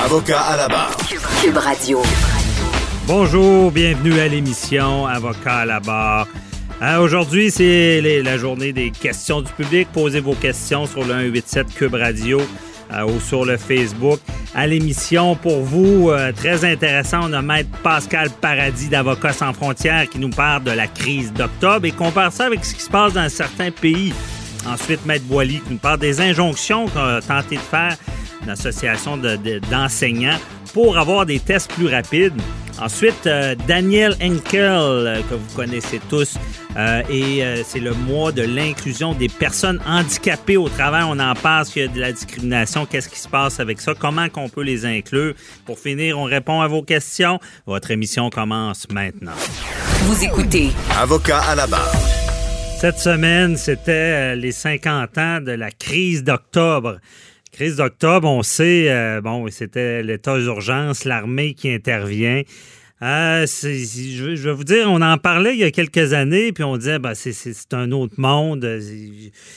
Avocat à la barre. Cube Radio. Bonjour, bienvenue à l'émission Avocat à la barre. Euh, Aujourd'hui, c'est la journée des questions du public. Posez vos questions sur le 187 Cube Radio euh, ou sur le Facebook. À l'émission, pour vous, euh, très intéressant, on a Maître Pascal Paradis d'Avocats sans frontières qui nous parle de la crise d'octobre et compare ça avec ce qui se passe dans certains pays. Ensuite, Maître Boily qui nous parle des injonctions qu'on a tenté de faire l'association de- de- d'enseignants pour avoir des tests plus rapides. Ensuite, euh, Daniel Henkel, euh, que vous connaissez tous, euh, et euh, c'est le mois de l'inclusion des personnes handicapées au travail. On en parle, qu'il y a de la discrimination, qu'est-ce qui se passe avec ça, comment qu'on peut les inclure? Pour finir, on répond à vos questions. Votre émission commence maintenant. Vous écoutez Avocat à la barre. Cette semaine, c'était les 50 ans de la crise d'octobre. Crise d'octobre, on sait, euh, bon, c'était l'état d'urgence, l'armée qui intervient. Euh, je, vais- vous dire, on en parlait il y a quelques années, puis on disait, ben, c'est- un autre monde.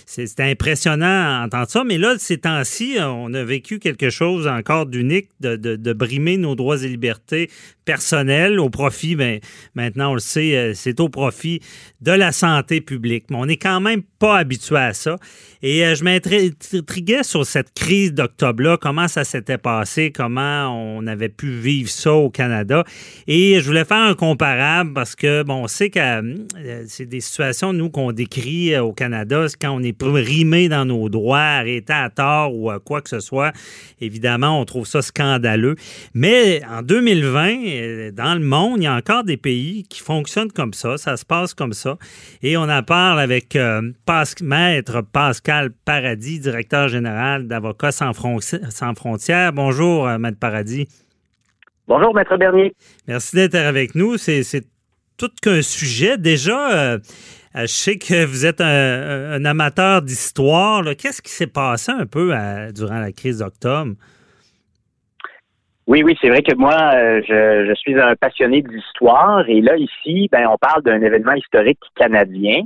C'était impressionnant à entendre ça, mais là, ces temps-ci, on a vécu quelque chose encore d'unique, de brimer nos droits et libertés personnelles au profit, ben, maintenant, on le sait, euh, c'est au profit de la santé publique. Mais on n'est quand même pas habitué à ça. Et euh, je m'intriguais sur cette crise d'octobre-là, comment ça s'était passé, comment on avait pu vivre ça au Canada? Et je voulais faire un comparable parce que, bon, on sait que euh, c'est des situations, nous, qu'on décrit au Canada, quand on est rimé dans nos droits, arrêté à tort ou quoi que ce soit. Évidemment, on trouve ça scandaleux. Mais en 2020, euh, dans le monde, il y a encore des pays qui fonctionnent comme ça. Ça se passe comme ça. Et on en parle avec euh, Maître Pascal Paradis, directeur général d'Avocats sans, Fron- sans frontières. Bonjour, euh, Maître Paradis. Bonjour, Maître Bernier. Merci d'être avec nous. C'est tout qu'un sujet. Déjà, euh, je sais que vous êtes un, amateur d'histoire. Qu'est-ce qui s'est passé un peu à- durant la crise d'octobre? Oui, oui, c'est vrai que moi, euh, je, je suis un passionné d'histoire et là, ici, ben, on parle d'un événement historique canadien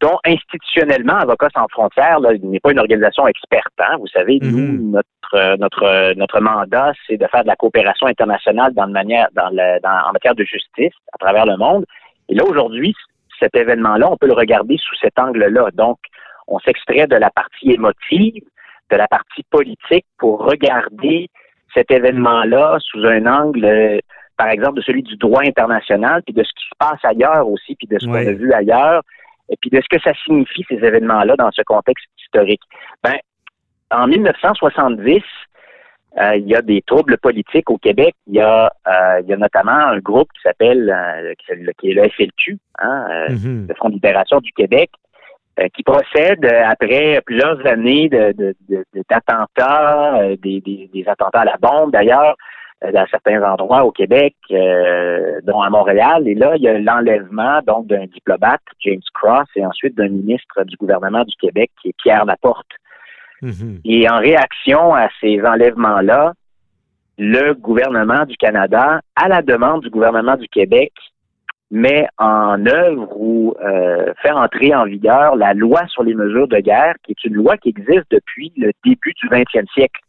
dont institutionnellement, Avocats sans frontières, là, il n'est pas une organisation experte. hein. Vous savez, nous, notre, euh, notre, euh, notre mandat, c'est de faire de la coopération internationale dans le manière, dans le, dans- en matière de justice à travers le monde. Et là, aujourd'hui, cet événement-là, on peut le regarder sous cet angle-là. Donc, on s'extrait de la partie émotive, de la partie politique pour regarder cet événement-là sous un angle, euh, par exemple, de celui du droit international, puis de ce qui se passe ailleurs aussi, puis de ce qu'on a vu ailleurs, et puis de ce que ça signifie, ces événements-là, dans ce contexte historique. Ben, en 1970, euh, il y a des troubles politiques au Québec. Il y a, euh, il y a notamment un groupe qui s'appelle, euh, qui est le FLQ, hein, Mhm. le Front de libération du Québec, qui procède euh, après plusieurs années de, de- de- de- d'attentats, euh, des, des- des attentats à la bombe d'ailleurs, euh, dans certains endroits au Québec, euh, dont à Montréal. Et là, il y a l'enlèvement donc d'un diplomate, James Cross, et ensuite d'un ministre du gouvernement du Québec, qui est Pierre Laporte. Mhm. Et en réaction à ces enlèvements-là, le gouvernement du Canada, à la demande du gouvernement du Québec, met en œuvre ou euh, fait entrer en vigueur la loi sur les mesures de guerre, qui est une loi qui existe depuis le début du 20e siècle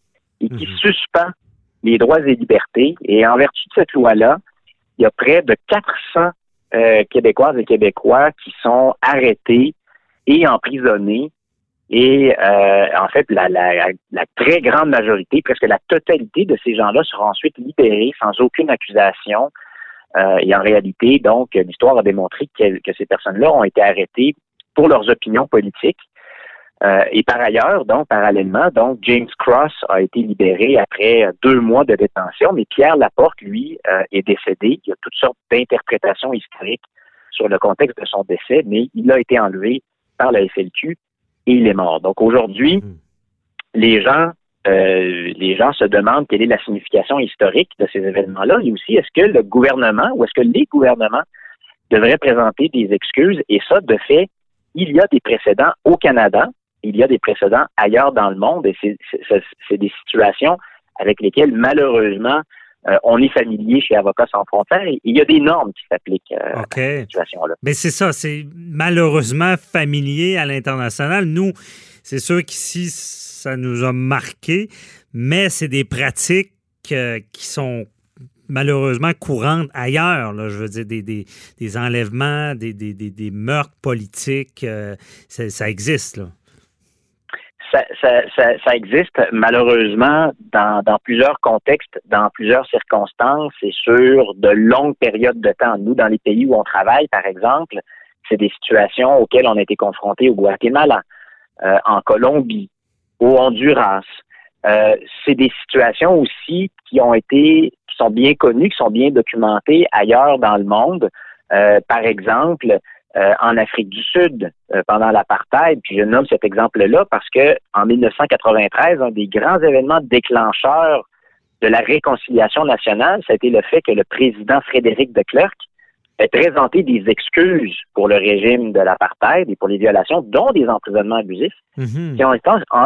et qui Mhm. suspend les droits et libertés. Et en vertu de cette loi-là, il y a près de 400 euh, Québécoises et Québécois qui sont arrêtés et emprisonnés et euh, en fait, la, la, la très grande majorité, presque la totalité de ces gens-là seront ensuite libérés sans aucune accusation. Euh, et en réalité, donc, l'histoire a démontré que, que ces personnes-là ont été arrêtées pour leurs opinions politiques. Euh, et par ailleurs, donc, parallèlement, donc, James Cross a été libéré après deux mois de détention, mais Pierre Laporte, lui, euh, est décédé. Il y a toutes sortes d'interprétations historiques sur le contexte de son décès, mais il a été enlevé par la FLQ et il est mort. Donc aujourd'hui, Mhm. les gens euh, les gens se demandent quelle est la signification historique de ces événements-là, et aussi est-ce que le gouvernement ou est-ce que les gouvernements devraient présenter des excuses, et ça, de fait, il y a des précédents au Canada, il y a des précédents ailleurs dans le monde, et c'est des situations avec lesquelles, malheureusement, euh, on est familier chez Avocats sans frontières. il y a des normes qui s'appliquent euh, à cette situation-là. Mais c'est ça, c'est malheureusement familier à l'international. Nous, c'est sûr qu'ici, ça nous a marqué, mais c'est des pratiques euh, qui sont malheureusement courantes ailleurs. Là, je veux dire, des, des, enlèvements, des, des, meurtres politiques, ça, ça existe. Là ça, existe malheureusement dans, plusieurs contextes, dans plusieurs circonstances et sur de longues périodes de temps. Nous, dans les pays où on travaille, par exemple, c'est des situations auxquelles on a été confrontés au Guatemala, euh, en Colombie, au Honduras. Euh, c'est des situations aussi qui ont été, qui sont bien connues, qui sont bien documentées ailleurs dans le monde. Euh, par exemple, euh, en Afrique du Sud euh, pendant l'apartheid. Puis je nomme cet exemple-là parce que en 1993, un des grands événements déclencheurs de la réconciliation nationale, ça a été le fait que le président Frédéric de Klerk ait présenté des excuses pour le régime de l'apartheid et pour les violations, dont des emprisonnements abusifs, mhm. qui, ont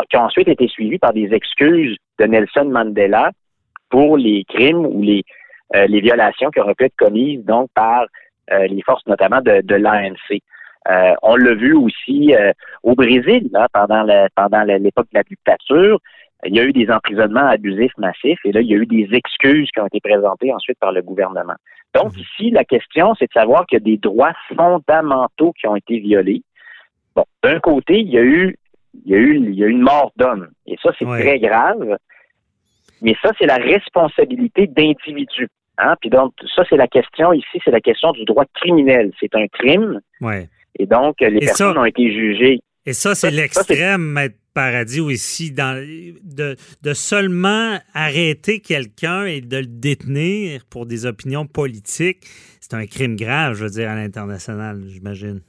qui, ont ensuite été suivis par des excuses de Nelson Mandela pour les crimes ou les, euh, les violations qui auraient pu être commises donc par euh, les forces notamment de, de l'ANC. Euh, on l'a vu aussi au Brésil, là, pendant pendant l'époque de la dictature. Il y a eu des emprisonnements abusifs massifs et là, il y a eu des excuses qui ont été présentées ensuite par le gouvernement. Donc, mhm. ici, la question, c'est de savoir qu'il y a des droits fondamentaux qui ont été violés. Bon, d'un côté, il y a eu, il y a eu, il y a eu une mort d'homme. Et ça, c'est très grave. Mais ça, c'est la responsabilité d'individus. Hein? Puis donc, ça, c'est la question ici, c'est la question du droit criminel. C'est un crime. Ouais. Et donc, les personnes ont été jugées. Et ça, c'est l'extrême, Maître Paradis, aussi, dans, de, de seulement arrêter quelqu'un et de le détenir pour des opinions politiques. C'est un crime grave, je veux dire, à l'international, j'imagine.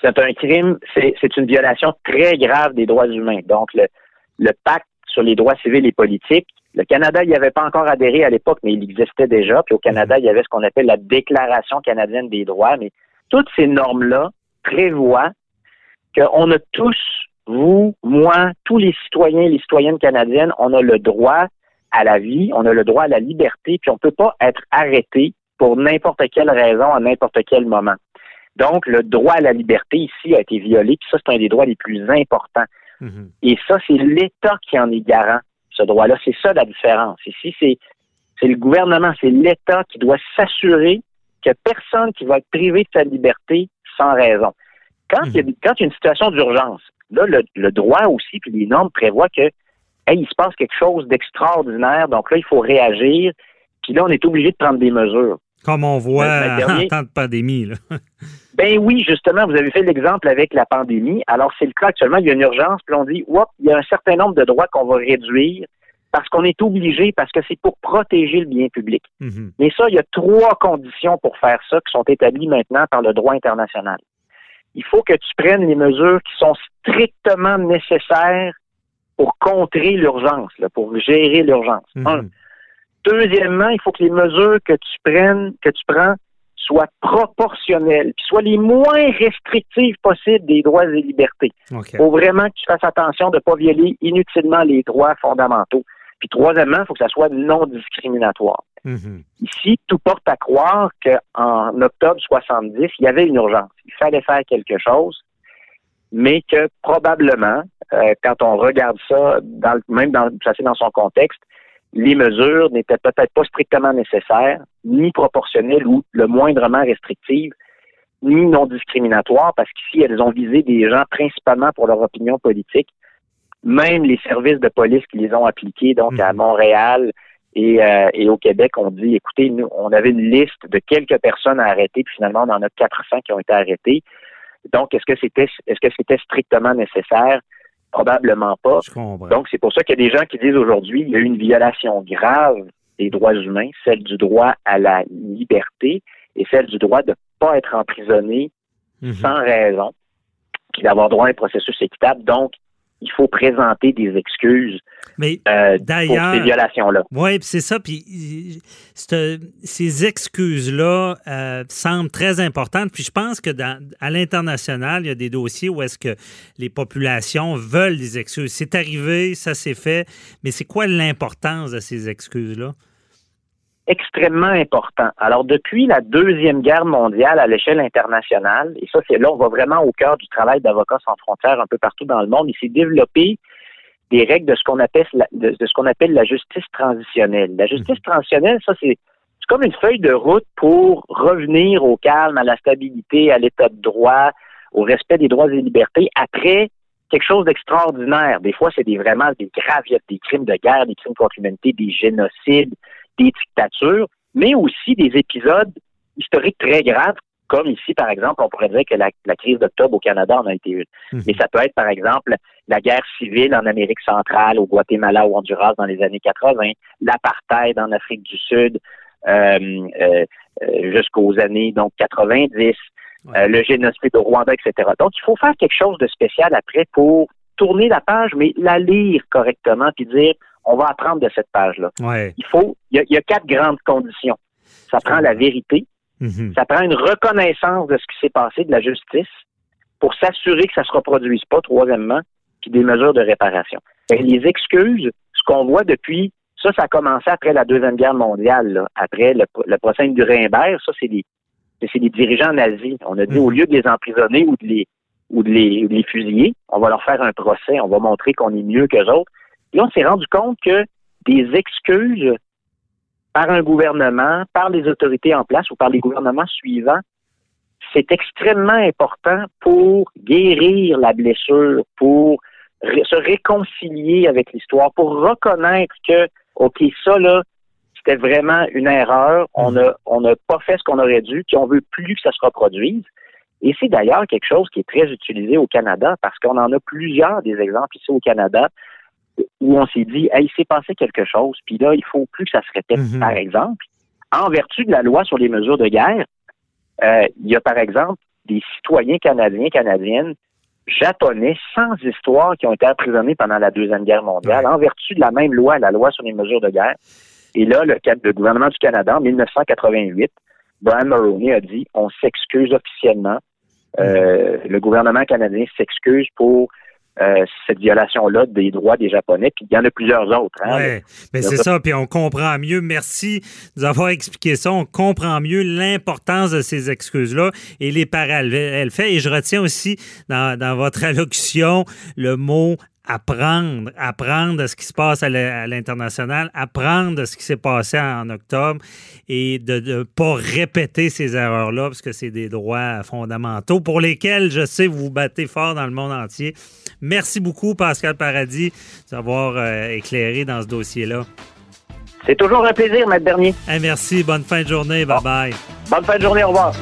C'est un crime, c'est une violation très grave des droits humains. Donc, le, le pacte sur les droits civils et politiques le Canada n'y avait pas encore adhéré à l'époque, mais il existait déjà. Puis au Canada, il y avait ce qu'on appelle la Déclaration canadienne des droits. Mais toutes ces normes-là prévoient qu'on a tous, vous, moi, tous les citoyens et les citoyennes canadiennes, on a le droit à la vie, on a le droit à la liberté, puis on ne peut pas être arrêté pour n'importe quelle raison à n'importe quel moment. Donc, le droit à la liberté ici a été violé, puis ça, c'est un des droits les plus importants. Mm-hmm. Et ça, c'est l'État qui en est garant ce droit-là. C'est ça la différence. Ici, c'est, c'est le gouvernement, c'est l'État qui doit s'assurer que personne qui va être privé de sa liberté sans raison. Quand, il, y a, mhm. quand il y a une situation d'urgence, là, le, droit aussi, puis les normes prévoient que il se passe quelque chose d'extraordinaire, donc là, il faut réagir, puis là, on est obligé de prendre des mesures. Comme on voit en temps de pandémie. Là. ben oui, justement, vous avez fait l'exemple avec la pandémie. Alors, c'est le cas actuellement, il y a une urgence, puis on dit, Oups, il y a un certain nombre de droits qu'on va réduire parce qu'on est obligé, parce que c'est pour protéger le bien public. Mhm. Mais ça, il y a trois conditions pour faire ça qui sont établies maintenant par le droit international. Il faut que tu prennes les mesures qui sont strictement nécessaires pour contrer l'urgence, pour gérer l'urgence. Mhm. Deuxièmement, il faut que les mesures que tu prennes, que tu prends, soient proportionnelles, puis soient les moins restrictives possibles des droits et libertés. Il faut vraiment que tu fasses attention de ne pas violer inutilement les droits fondamentaux. Puis troisièmement, il faut que ça soit non discriminatoire. Mm-hmm. Ici, tout porte à croire qu'en octobre 70, il y avait une urgence. Il fallait faire quelque chose, mais que probablement, euh, quand on regarde ça, dans, même dans, placé dans son contexte, les mesures n'étaient peut-être pas strictement nécessaires, ni proportionnelles ou le moindrement restrictives, ni non discriminatoires, parce qu'ici, elles ont visé des gens principalement pour leur opinion politique. Même les services de police qui les ont appliqués, donc à mhm. Montréal et, euh, et, au Québec, ont dit, écoutez, nous, on avait une liste de quelques personnes à arrêter, puis finalement, on en a 400 qui ont été arrêtés. Donc, est-ce que c'était est-ce que c'était strictement nécessaire? Probablement pas. Donc, c'est pour ça qu'il y a des gens qui disent aujourd'hui il y a eu une violation grave des droits humains, celle du droit à la liberté et celle du droit de ne pas être emprisonné mhm. sans raison, puis d'avoir droit à un processus équitable. Donc, il faut présenter des excuses Mais euh, d'ailleurs- pour ces violations-là. Oui, c'est ça. Puis c'est- ces excuses-là euh, semblent très importantes. Puis je pense que dans, à l'international, il y a des dossiers où est-ce que les populations veulent des excuses. C'est arrivé, ça s'est fait, mais c'est quoi l'importance de ces excuses-là? Extrêmement important. Alors, depuis la Deuxième Guerre mondiale à l'échelle internationale, et ça, c'est là, on va vraiment au cœur du travail d'Avocats sans frontières un peu partout dans le monde, il s'est développé des règles de ce qu'on appelle la, de, ce qu'on appelle la justice transitionnelle. La justice transitionnelle, ça, c'est c'est comme une feuille de route pour revenir au calme, à la stabilité, à l'état de droit, au respect des droits et libertés après quelque chose d'extraordinaire. Des fois, c'est des, vraiment des graves, il y a des crimes de guerre, des crimes contre l'humanité, des génocides, des dictatures, mais aussi des épisodes historiques très graves, comme ici, par exemple, on pourrait dire que la, la crise d'octobre au Canada en a été une. Mhm. Mais ça peut être, par exemple, la guerre civile en Amérique centrale, au Guatemala ou Honduras dans les années 80, l'apartheid en Afrique du Sud euh, euh, euh, jusqu'aux années donc 90, euh, le génocide au Rwanda, etc. Donc, il faut faire quelque chose de spécial après pour tourner la page, mais la lire correctement, puis dire, on va apprendre de cette page-là. Il faut, il y, a, il y a quatre grandes conditions. Ça prend la vérité, Mhm. ça prend une reconnaissance de ce qui s'est passé, de la justice, pour s'assurer que ça se reproduise pas, troisièmement, puis des mesures de réparation. Et les excuses, ce qu'on voit depuis, ça, ça a commencé après la Deuxième Guerre mondiale, là. après le, le procès de Nuremberg, ça, c'est des, c'est des dirigeants nazis. On a dit, Mhm. au lieu de les emprisonner ou de les, ou de les, ou de les fusiller, on va leur faire un procès, on va montrer qu'on est mieux qu'eux autres. Puis on s'est rendu compte que des excuses par un gouvernement, par les autorités en place ou par les gouvernements suivants, c'est extrêmement important pour guérir la blessure, pour se réconcilier avec l'histoire, pour reconnaître que, OK, ça, là, c'était vraiment une erreur, on n'a on pas fait ce qu'on aurait dû, puis on veut plus que ça se reproduise. Et c'est d'ailleurs quelque chose qui est très utilisé au Canada, parce qu'on en a plusieurs des exemples ici au Canada où on s'est dit, hey, il s'est passé quelque chose, puis là, il faut plus que ça se répète. Mhm. Par exemple, en vertu de la loi sur les mesures de guerre, euh, il y a par exemple des citoyens canadiens, canadiennes, japonais, sans histoire, qui ont été emprisonnés pendant la Deuxième Guerre mondiale, en vertu de la même loi, la loi sur les mesures de guerre. Et là, le, le gouvernement du Canada, en 1988, Brian Mulroney a dit, on s'excuse officiellement. Euh, Le gouvernement canadien s'excuse pour euh, cette violation-là des droits des Japonais, puis il y en a plusieurs autres. hein. Oui, mais c'est ça, puis on comprend mieux. Merci de nous avoir expliqué ça. On comprend mieux l'importance de ces excuses-là et les parallèles faits. Et je retiens aussi dans, dans votre allocution le mot apprendre, apprendre de ce qui se passe à l'international, apprendre de ce qui s'est passé en octobre et de ne pas répéter ces erreurs-là parce que c'est des droits fondamentaux pour lesquels je sais vous vous battez fort dans le monde entier. Merci beaucoup, Pascal Paradis, d'avoir euh, éclairé dans ce dossier-là. C'est toujours un plaisir, Maître Bernier. Hey, merci, bonne fin de journée, bye bye. Bonne fin de journée, au revoir.